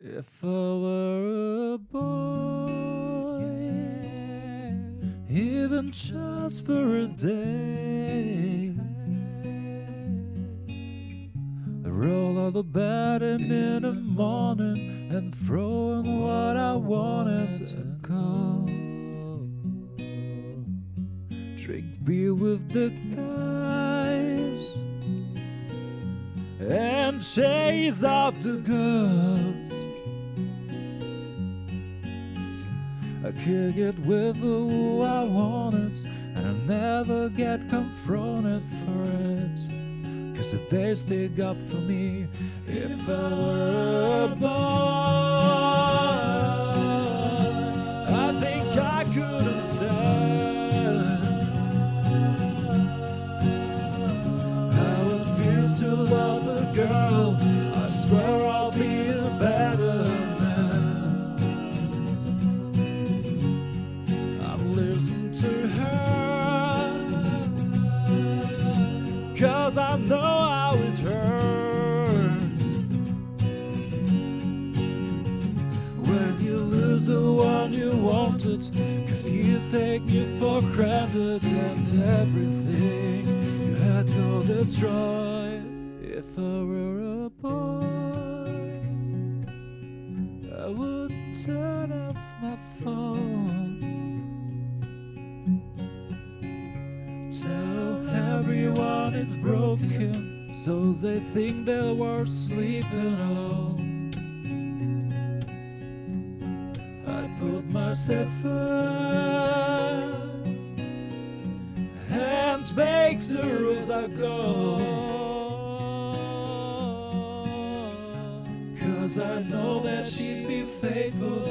If I were a boy, even just for a day, I'd roll out of bed in the morning and throw in what I wanted to go. Drink beer with the guys and chase after girls. I could get with who I wanted, and I never get confronted for it. Cause they stick up for me, if I were a boy, I think I could have understand how it feels to love a girl. I swear Cause I know how it hurts. When you lose the one you wanted Cause he's taking you for granted And everything you had to destroy. If I were a boy I wouldn't turn off my everyone it's broken, so they think they were sleeping alone. I put myself first and make the rules I go. Cause I know that she'd be faithful